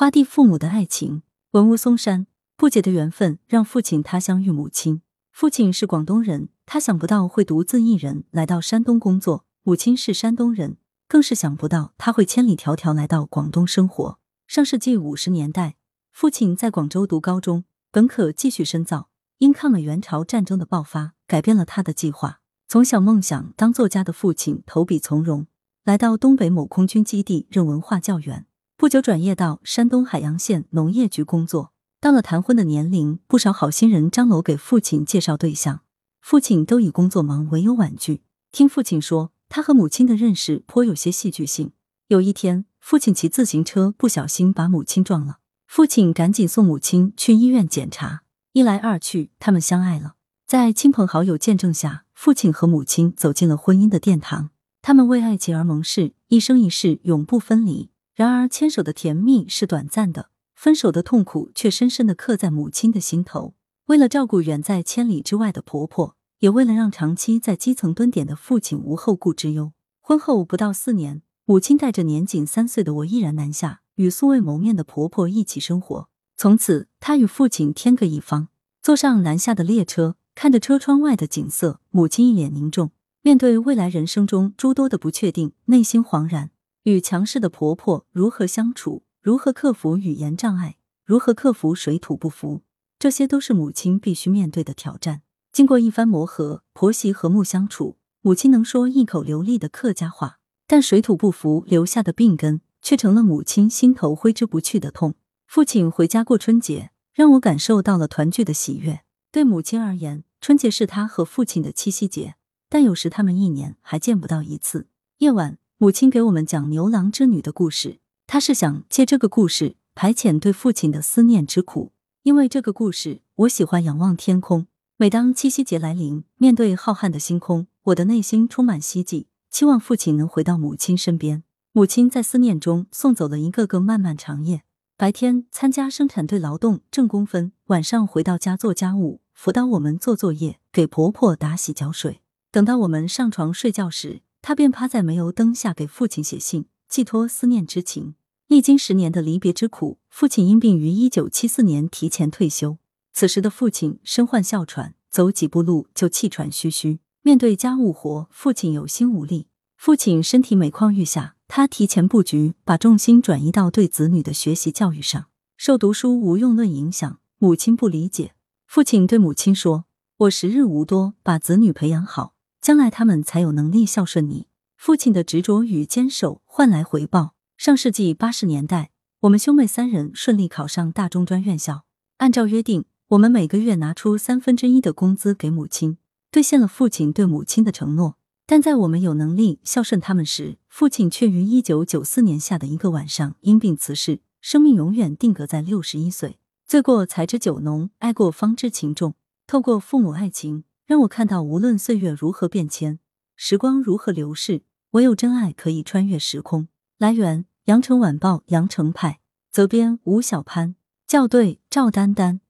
花地父母的爱情，文屋松山，不解的缘分让父亲他乡遇母亲。父亲是广东人，他想不到会独自一人来到山东工作；母亲是山东人，更是想不到他会千里迢迢来到广东生活。上世纪五十年代，父亲在广州读高中，本可继续深造，因抗美援朝战争的爆发，改变了他的计划。从小梦想当作家的父亲投笔从戎，来到东北某空军基地任文化教员，不久转业到山东海阳县农业局工作。到了谈婚的年龄，不少好心人张罗给父亲介绍对象，父亲都以工作忙唯有婉拒。听父亲说，他和母亲的认识颇有些戏剧性。有一天，父亲骑自行车不小心把母亲撞了，父亲赶紧送母亲去医院检查。一来二去，他们相爱了。在亲朋好友见证下，父亲和母亲走进了婚姻的殿堂。他们为爱情而盟誓，一生一世永不分离。然而，牵手的甜蜜是短暂的，分手的痛苦却深深的刻在母亲的心头。为了照顾远在千里之外的婆婆，也为了让长期在基层蹲点的父亲无后顾之忧，婚后不到四年，母亲带着年仅三岁的我毅然南下，与素未谋面的婆婆一起生活。从此，她与父亲天各一方，坐上南下的列车。看着车窗外的景色，母亲一脸凝重。面对未来人生中诸多的不确定，内心惶然。与强势的婆婆如何相处？如何克服语言障碍？如何克服水土不服？这些都是母亲必须面对的挑战。经过一番磨合，婆媳和睦相处，母亲能说一口流利的客家话，但水土不服留下的病根，却成了母亲心头挥之不去的痛。父亲回家过春节，让我感受到了团聚的喜悦。对母亲而言，春节是他和父亲的七夕节，但有时他们一年还见不到一次。夜晚，母亲给我们讲牛郎织女的故事，她是想借这个故事排遣对父亲的思念之苦。因为这个故事，我喜欢仰望天空。每当七夕节来临，面对浩瀚的星空，我的内心充满希冀，期望父亲能回到母亲身边。母亲在思念中送走了一个个漫漫长夜。白天参加生产队劳动挣工分，晚上回到家做家务。辅导我们做作业，给婆婆打洗脚水。等到我们上床睡觉时，他便趴在煤油灯下给父亲写信，寄托思念之情。历经十年的离别之苦，父亲因病于一九七四年提前退休。此时的父亲身患哮喘，走几步路就气喘吁吁。面对家务活，父亲有心无力。父亲身体每况愈下，他提前布局，把重心转移到对子女的学习教育上。受读书无用论影响，母亲不理解。父亲对母亲说：“我时日无多，把子女培养好，将来他们才有能力孝顺你。”父亲的执着与坚守换来回报。上世纪八十年代，我们兄妹三人顺利考上大中专院校。按照约定，我们每个月拿出三分之一的工资给母亲，兑现了父亲对母亲的承诺。但在我们有能力孝顺他们时，父亲却于一九九四年夏的一个晚上因病辞世，生命永远定格在六十一岁。醉过才知酒浓，爱过方知情重。透过父母爱情，让我看到无论岁月如何变迁，时光如何流逝，唯有真爱可以穿越时空。来源：羊城晚报羊城派，责编：吴小潘，校对：赵丹丹。